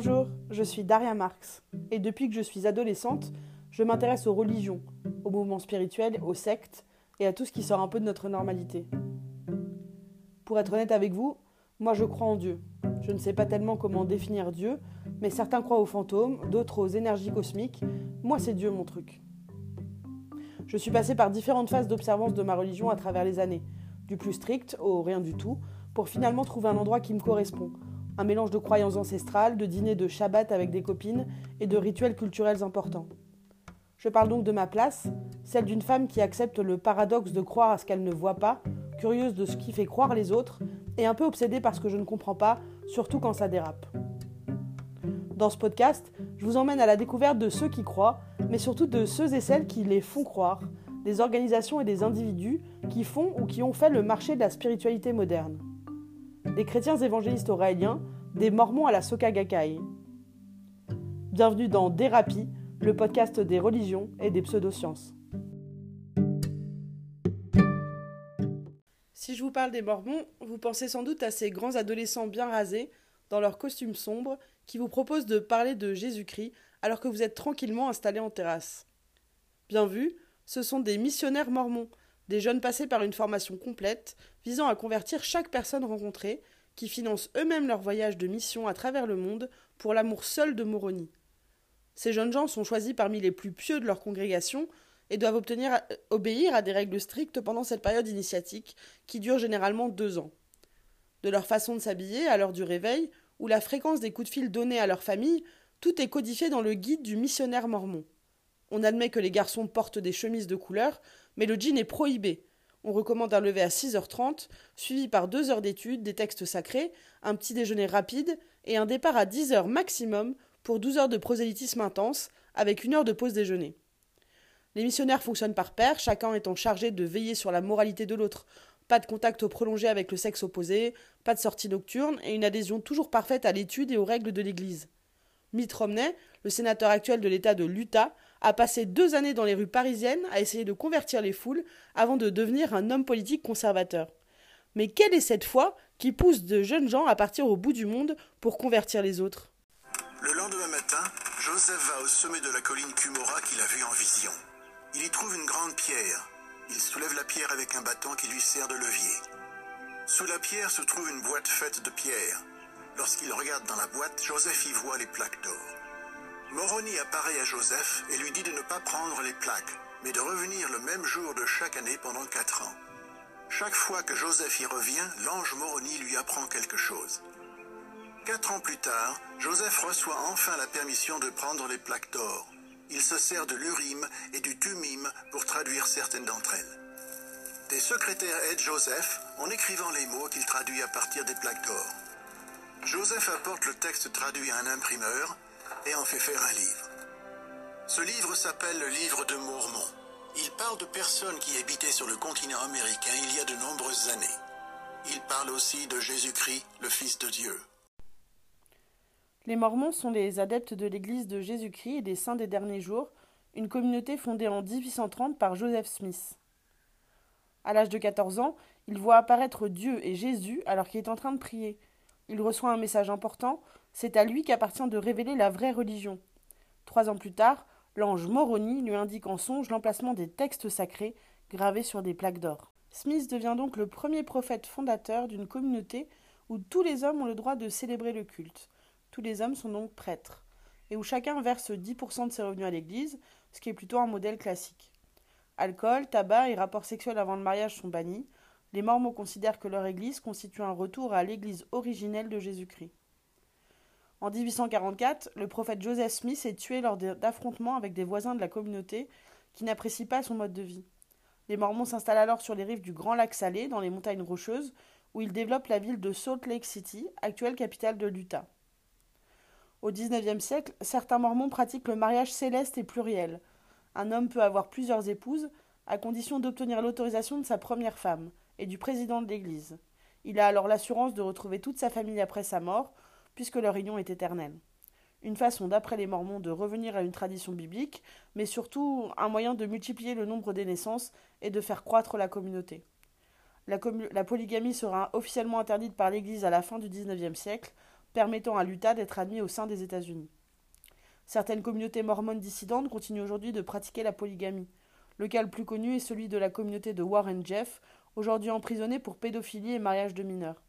Bonjour, je suis Daria Marx, et depuis que je suis adolescente, je m'intéresse aux religions, aux mouvements spirituels, aux sectes, et à tout ce qui sort un peu de notre normalité. Pour être honnête avec vous, moi je crois en Dieu. Je ne sais pas tellement comment définir Dieu, mais certains croient aux fantômes, d'autres aux énergies cosmiques. Moi c'est Dieu mon truc. Je suis passée par différentes phases d'observance de ma religion à travers les années, du plus strict au rien du tout, pour finalement trouver un endroit qui me correspond. Un mélange de croyances ancestrales, de dîners de Shabbat avec des copines et de rituels culturels importants. Je parle donc de ma place, celle d'une femme qui accepte le paradoxe de croire à ce qu'elle ne voit pas, curieuse de ce qui fait croire les autres, et un peu obsédée par ce que je ne comprends pas, surtout quand ça dérape. Dans ce podcast, je vous emmène à la découverte de ceux qui croient, mais surtout de ceux et celles qui les font croire, des organisations et des individus qui font ou qui ont fait le marché de la spiritualité moderne. Des chrétiens évangélistes auréliens, des mormons à la Soka Gakkai. Bienvenue dans Dérapie, le podcast des religions et des pseudosciences. Si je vous parle des Mormons, vous pensez sans doute à ces grands adolescents bien rasés, dans leurs costumes sombres, qui vous proposent de parler de Jésus-Christ alors que vous êtes tranquillement installés en terrasse. Bien vu, ce sont des missionnaires mormons, des jeunes passés par une formation complète, visant à convertir chaque personne rencontrée, qui financent eux-mêmes leur voyage de mission à travers le monde pour l'amour seul de Moroni. Ces jeunes gens sont choisis parmi les plus pieux de leur congrégation et doivent euh, obéir à des règles strictes pendant cette période initiatique qui dure généralement deux ans. De leur façon de s'habiller à l'heure du réveil ou la fréquence des coups de fil donnés à leur famille, tout est codifié dans le guide du missionnaire mormon. On admet que les garçons portent des chemises de couleur, mais le jean est prohibé. On recommande un lever à 6h30, suivi par deux heures d'études, des textes sacrés, un petit déjeuner rapide et un départ à 10h maximum pour 12 heures de prosélytisme intense, avec une heure de pause déjeuner. Les missionnaires fonctionnent par paire, chacun étant chargé de veiller sur la moralité de l'autre. Pas de contact prolongé avec le sexe opposé, pas de sortie nocturne et une adhésion toujours parfaite à l'étude et aux règles de l'Église. Mitt Romney, le sénateur actuel de l'État de l'Utah, a passé deux années dans les rues parisiennes à essayer de convertir les foules avant de devenir un homme politique conservateur. Mais quelle est cette foi qui pousse de jeunes gens à partir au bout du monde pour convertir les autres? Le lendemain matin, Joseph va au sommet de la colline Cumora qu'il a vue en vision. Il y trouve une grande pierre. Il soulève la pierre avec un bâton qui lui sert de levier. Sous la pierre se trouve une boîte faite de pierre. Lorsqu'il regarde dans la boîte, Joseph y voit les plaques d'or. Moroni apparaît à Joseph et lui dit de ne pas prendre les plaques, mais de revenir le même jour de chaque année pendant quatre ans. Chaque fois que Joseph y revient, l'ange Moroni lui apprend quelque chose. Quatre ans plus tard, Joseph reçoit enfin la permission de prendre les plaques d'or. Il se sert de l'urim et du tumim pour traduire certaines d'entre elles. Des secrétaires aident Joseph en écrivant les mots qu'il traduit à partir des plaques d'or. Joseph apporte le texte traduit à un imprimeur en fait faire un livre. Ce livre s'appelle le livre de Mormon. Il parle de personnes qui habitaient sur le continent américain il y a de nombreuses années. Il parle aussi de Jésus-Christ, le Fils de Dieu. Les Mormons sont les adeptes de l'Église de Jésus-Christ et des Saints des Derniers Jours, une communauté fondée en 1830 par Joseph Smith. À l'âge de 14 ans, il voit apparaître Dieu et Jésus alors qu'il est en train de prier. Il reçoit un message important, c'est à lui qu'appartient de révéler la vraie religion. Trois ans plus tard, l'ange Moroni lui indique en songe l'emplacement des textes sacrés gravés sur des plaques d'or. Smith devient donc le premier prophète fondateur d'une communauté où tous les hommes ont le droit de célébrer le culte. Tous les hommes sont donc prêtres, et où chacun verse 10% de ses revenus à l'Église, ce qui est plutôt un modèle classique. Alcool, tabac et rapports sexuels avant le mariage sont bannis, les Mormons considèrent que leur Église constitue un retour à l'Église originelle de Jésus-Christ. En 1844, le prophète Joseph Smith est tué lors d'affrontements avec des voisins de la communauté qui n'apprécient pas son mode de vie. Les Mormons s'installent alors sur les rives du Grand Lac Salé, dans les montagnes rocheuses, où ils développent la ville de Salt Lake City, actuelle capitale de l'Utah. Au XIXe siècle, certains Mormons pratiquent le mariage céleste et pluriel. Un homme peut avoir plusieurs épouses, à condition d'obtenir l'autorisation de sa première femme, et du président de l'Église. Il a alors l'assurance de retrouver toute sa famille après sa mort, puisque leur union est éternelle. Une façon, d'après les Mormons, de revenir à une tradition biblique, mais surtout un moyen de multiplier le nombre des naissances et de faire croître la communauté. La, polygamie sera officiellement interdite par l'Église à la fin du XIXe siècle, permettant à l'Utah d'être admis au sein des États-Unis. Certaines communautés mormones dissidentes continuent aujourd'hui de pratiquer la polygamie. Le cas le plus connu est celui de la communauté de Warren Jeff, aujourd'hui emprisonné pour pédophilie et mariage de mineurs.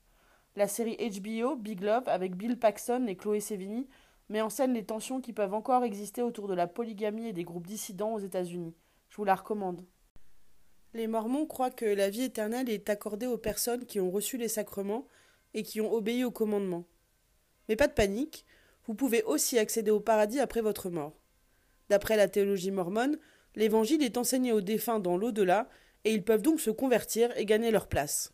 La série HBO Big Love avec Bill Paxton et Chloé Sevigny met en scène les tensions qui peuvent encore exister autour de la polygamie et des groupes dissidents aux États-Unis. Je vous la recommande. Les Mormons croient que la vie éternelle est accordée aux personnes qui ont reçu les sacrements et qui ont obéi aux commandements. Mais pas de panique, vous pouvez aussi accéder au paradis après votre mort. D'après la théologie mormone, l'évangile est enseigné aux défunts dans l'au-delà et ils peuvent donc se convertir et gagner leur place.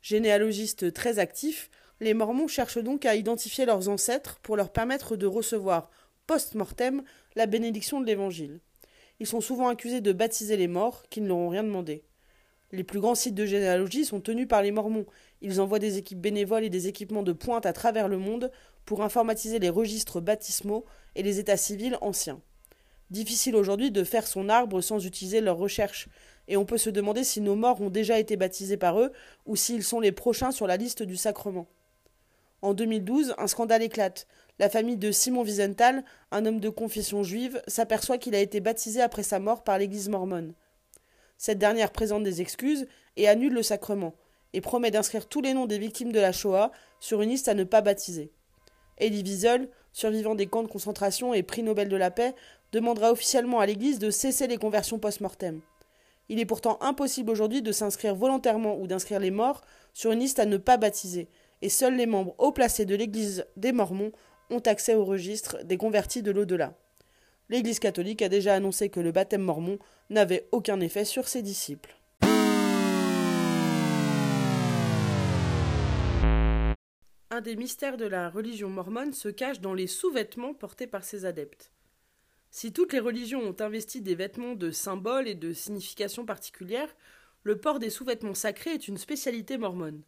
Généalogistes très actifs, les Mormons cherchent donc à identifier leurs ancêtres pour leur permettre de recevoir post-mortem la bénédiction de l'Évangile. Ils sont souvent accusés de baptiser les morts qui ne leur ont rien demandé. Les plus grands sites de généalogie sont tenus par les Mormons. Ils envoient des équipes bénévoles et des équipements de pointe à travers le monde pour informatiser les registres baptismaux et les états civils anciens. Difficile aujourd'hui de faire son arbre sans utiliser leurs recherches, et on peut se demander si nos morts ont déjà été baptisés par eux ou s'ils sont les prochains sur la liste du sacrement. En 2012, un scandale éclate. La famille de Simon Wiesenthal, un homme de confession juive, s'aperçoit qu'il a été baptisé après sa mort par l'Église mormone. Cette dernière présente des excuses et annule le sacrement, et promet d'inscrire tous les noms des victimes de la Shoah sur une liste à ne pas baptiser. Elie Wiesel, survivant des camps de concentration et prix Nobel de la paix, demandera officiellement à l'Église de cesser les conversions post-mortem. Il est pourtant impossible aujourd'hui de s'inscrire volontairement ou d'inscrire les morts sur une liste à ne pas baptiser, et seuls les membres haut placés de l'Église des Mormons ont accès au registre des convertis de l'au-delà. L'Église catholique a déjà annoncé que le baptême mormon n'avait aucun effet sur ses disciples. Un des mystères de la religion mormone se cache dans les sous-vêtements portés par ses adeptes. Si toutes les religions ont investi des vêtements de symboles et de significations particulières, le port des sous-vêtements sacrés est une spécialité mormone.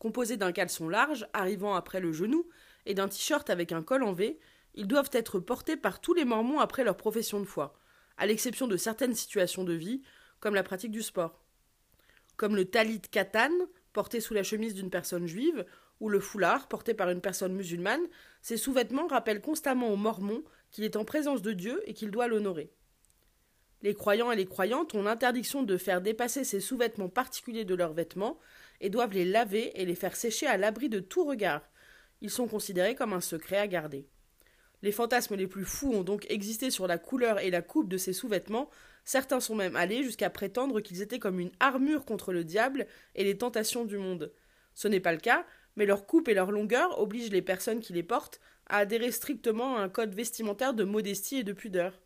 Composé d'un caleçon large, arrivant après le genou, et d'un t-shirt avec un col en V, ils doivent être portés par tous les mormons après leur profession de foi, à l'exception de certaines situations de vie, comme la pratique du sport. Comme le talit katan, porté sous la chemise d'une personne juive, ou le foulard, porté par une personne musulmane, ces sous-vêtements rappellent constamment aux mormons qu'il est en présence de Dieu et qu'il doit l'honorer. Les croyants et les croyantes ont l'interdiction de faire dépasser ces sous-vêtements particuliers de leurs vêtements et doivent les laver et les faire sécher à l'abri de tout regard. Ils sont considérés comme un secret à garder. Les fantasmes les plus fous ont donc existé sur la couleur et la coupe de ces sous-vêtements, certains sont même allés jusqu'à prétendre qu'ils étaient comme une armure contre le diable et les tentations du monde. Ce n'est pas le cas, mais leur coupe et leur longueur obligent les personnes qui les portent à adhérer strictement à un code vestimentaire de modestie et de pudeur.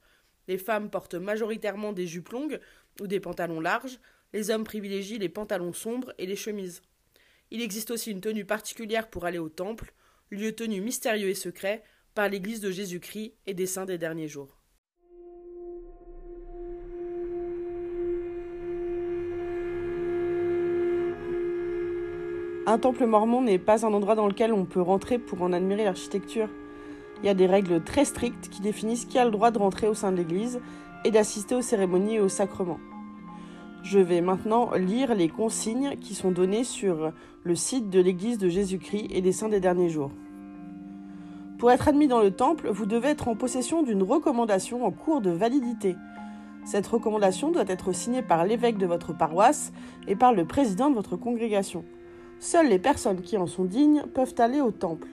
Les femmes portent majoritairement des jupes longues ou des pantalons larges, les hommes privilégient les pantalons sombres et les chemises. Il existe aussi une tenue particulière pour aller au temple, lieu tenu mystérieux et secret par l'Église de Jésus-Christ et des saints des derniers jours. Un temple mormon n'est pas un endroit dans lequel on peut rentrer pour en admirer l'architecture. Il y a des règles très strictes qui définissent qui a le droit de rentrer au sein de l'église et d'assister aux cérémonies et aux sacrements. Je vais maintenant lire les consignes qui sont données sur le site de l'église de Jésus-Christ et des saints des derniers jours. Pour être admis dans le temple, vous devez être en possession d'une recommandation en cours de validité. Cette recommandation doit être signée par l'évêque de votre paroisse et par le président de votre congrégation. Seules les personnes qui en sont dignes peuvent aller au temple.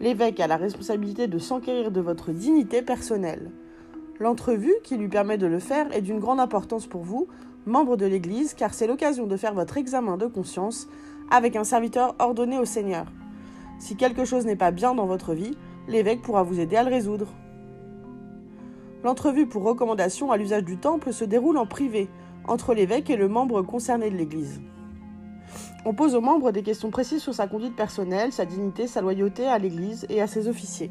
L'évêque a la responsabilité de s'enquérir de votre dignité personnelle. L'entrevue qui lui permet de le faire est d'une grande importance pour vous, membre de l'Église, car c'est l'occasion de faire votre examen de conscience avec un serviteur ordonné au Seigneur. Si quelque chose n'est pas bien dans votre vie, l'évêque pourra vous aider à le résoudre. L'entrevue pour recommandation à l'usage du temple se déroule en privé, entre l'évêque et le membre concerné de l'Église. On pose aux membres des questions précises sur sa conduite personnelle, sa dignité, sa loyauté à l'Église et à ses officiers.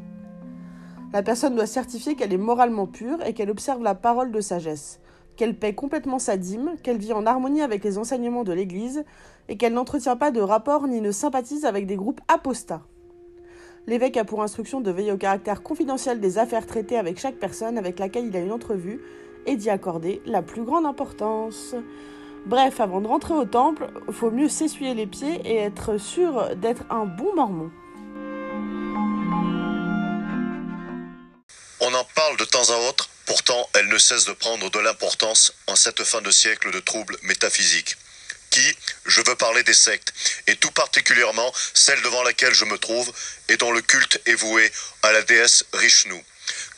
La personne doit certifier qu'elle est moralement pure et qu'elle observe la parole de sagesse, qu'elle paie complètement sa dîme, qu'elle vit en harmonie avec les enseignements de l'Église et qu'elle n'entretient pas de rapport ni ne sympathise avec des groupes apostats. L'évêque a pour instruction de veiller au caractère confidentiel des affaires traitées avec chaque personne avec laquelle il a une entrevue et d'y accorder la plus grande importance. Bref, avant de rentrer au temple, il faut mieux s'essuyer les pieds et être sûr d'être un bon mormon. On en parle de temps à autre, pourtant elle ne cesse de prendre de l'importance en cette fin de siècle de troubles métaphysiques. Qui, je veux parler des sectes, et tout particulièrement celle devant laquelle je me trouve et dont le culte est voué à la déesse Rishnu,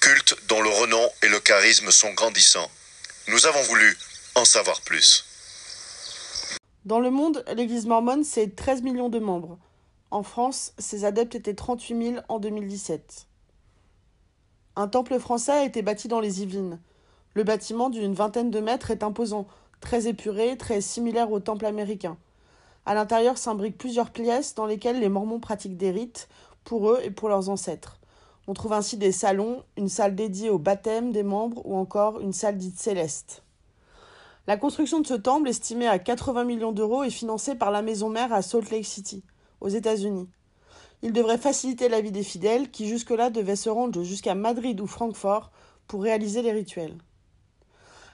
culte dont le renom et le charisme sont grandissants. Nous avons voulu en savoir plus. Dans le monde, l'Église mormone, c'est 13 millions de membres. En France, ses adeptes étaient 38 000 en 2017. Un temple français a été bâti dans les Yvelines. Le bâtiment d'une vingtaine de mètres est imposant, très épuré, très similaire au temple américain. À l'intérieur s'imbriquent plusieurs pièces dans lesquelles les Mormons pratiquent des rites pour eux et pour leurs ancêtres. On trouve ainsi des salons, une salle dédiée au baptême des membres ou encore une salle dite céleste. La construction de ce temple, estimée à 80 millions d'euros, est financée par la maison mère à Salt Lake City, aux États-Unis. Il devrait faciliter la vie des fidèles qui jusque-là devaient se rendre jusqu'à Madrid ou Francfort pour réaliser les rituels.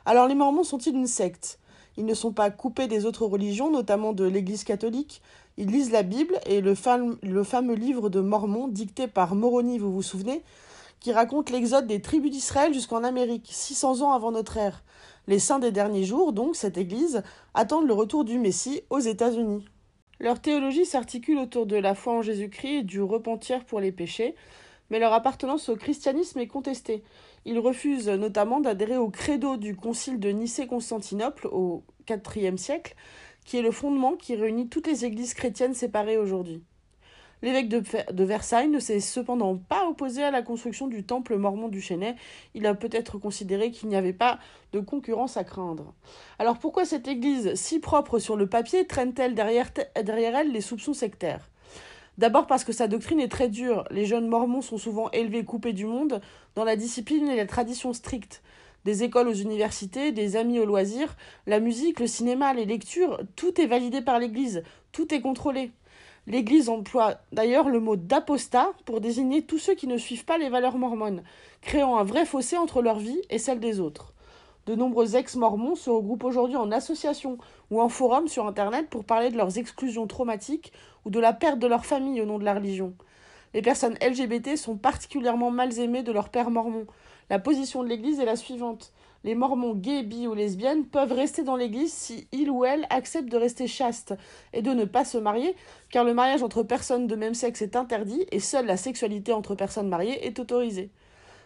Alors les Mormons sont-ils une secte? Ils ne sont pas coupés des autres religions, notamment de l'Église catholique? Ils lisent la Bible et le, fameux livre de Mormon dicté par Moroni, vous vous souvenez, qui raconte l'exode des tribus d'Israël jusqu'en Amérique, 600 ans avant notre ère. Les saints des derniers jours, donc, cette Église, attendent le retour du Messie aux États-Unis. Leur théologie s'articule autour de la foi en Jésus-Christ et du repentir pour les péchés, mais leur appartenance au christianisme est contestée. Ils refusent notamment d'adhérer au credo du concile de Nicée-Constantinople au IVe siècle, qui est le fondement qui réunit toutes les églises chrétiennes séparées aujourd'hui. L'évêque de, Versailles ne s'est cependant pas opposé à la construction du temple mormon du Chênay. Il a peut-être considéré qu'il n'y avait pas de concurrence à craindre. Alors pourquoi cette église, si propre sur le papier, traîne-t-elle derrière, derrière elle les soupçons sectaires? D'abord parce que sa doctrine est très dure. Les jeunes mormons sont souvent élevés coupés du monde dans la discipline et la tradition stricte. Des écoles aux universités, des amis aux loisirs, la musique, le cinéma, les lectures, tout est validé par l'Église, tout est contrôlé. L'Église emploie d'ailleurs le mot d'apostat pour désigner tous ceux qui ne suivent pas les valeurs mormones, créant un vrai fossé entre leur vie et celle des autres. De nombreux ex-mormons se regroupent aujourd'hui en associations ou en forums sur Internet pour parler de leurs exclusions traumatiques ou de la perte de leur famille au nom de la religion. Les personnes LGBT sont particulièrement mal aimées de leur père mormon. La position de l'Église est la suivante les mormons gays, bi ou lesbiennes peuvent rester dans l'église si ils ou elles acceptent de rester chastes et de ne pas se marier, car le mariage entre personnes de même sexe est interdit et seule la sexualité entre personnes mariées est autorisée.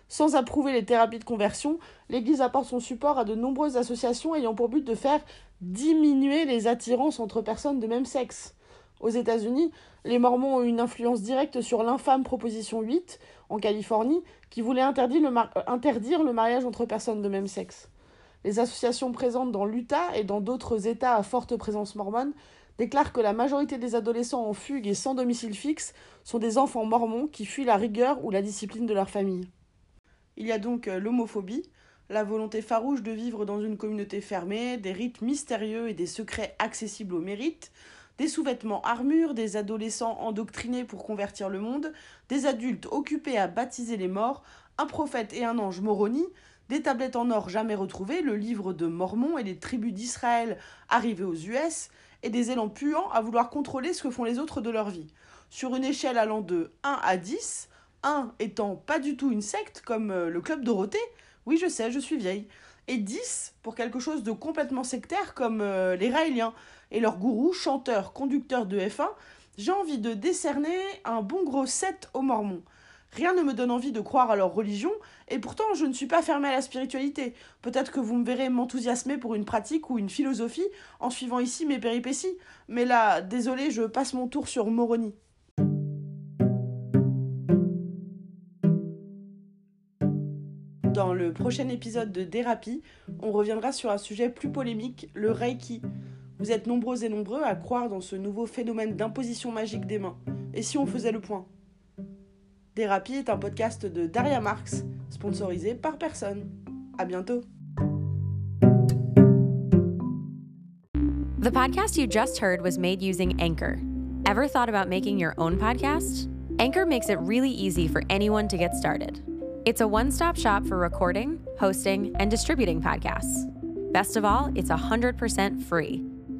Sans approuver les thérapies de conversion, l'Église apporte son support à de nombreuses associations ayant pour but de faire diminuer les attirances entre personnes de même sexe. Aux États-Unis, les Mormons ont une influence directe sur l'infâme Proposition 8 en Californie qui voulait interdire le, interdire le mariage entre personnes de même sexe. Les associations présentes dans l'Utah et dans d'autres États à forte présence mormone déclarent que la majorité des adolescents en fugue et sans domicile fixe sont des enfants mormons qui fuient la rigueur ou la discipline de leur famille. Il y a donc euh, l'homophobie, la volonté farouche de vivre dans une communauté fermée, des rites mystérieux et des secrets accessibles au mérite, des sous-vêtements armures, des adolescents endoctrinés pour convertir le monde, des adultes occupés à baptiser les morts, un prophète et un ange Moroni, des tablettes en or jamais retrouvées, le livre de Mormon et les tribus d'Israël arrivées aux US, et des élans puants à vouloir contrôler ce que font les autres de leur vie. Sur une échelle allant de 1 à 10, 1 étant pas du tout une secte comme euh, le Club Dorothée, oui je sais, je suis vieille, et 10 pour quelque chose de complètement sectaire comme euh, les Raéliens et leur gourou, chanteur, conducteur de F1, j'ai envie de décerner un bon gros 7 aux Mormons. Rien ne me donne envie de croire à leur religion, et pourtant je ne suis pas fermé à la spiritualité. Peut-être que vous me verrez m'enthousiasmer pour une pratique ou une philosophie en suivant ici mes péripéties. Mais là, désolé, je passe mon tour sur Moroni. Dans le prochain épisode de Thérapie, on reviendra sur un sujet plus polémique, le Reiki. Vous êtes nombreux et nombreux à croire dans ce nouveau phénomène d'imposition magique des mains. Et si on faisait le point? Thérapie est un podcast de Daria Marx, sponsorisé par personne. À bientôt. The podcast you just heard was made using Anchor. Ever thought about making your own podcast? Anchor makes it really easy for anyone to get started. It's a one stop shop for recording, hosting, and distributing podcasts. Best of all, it's 100% free.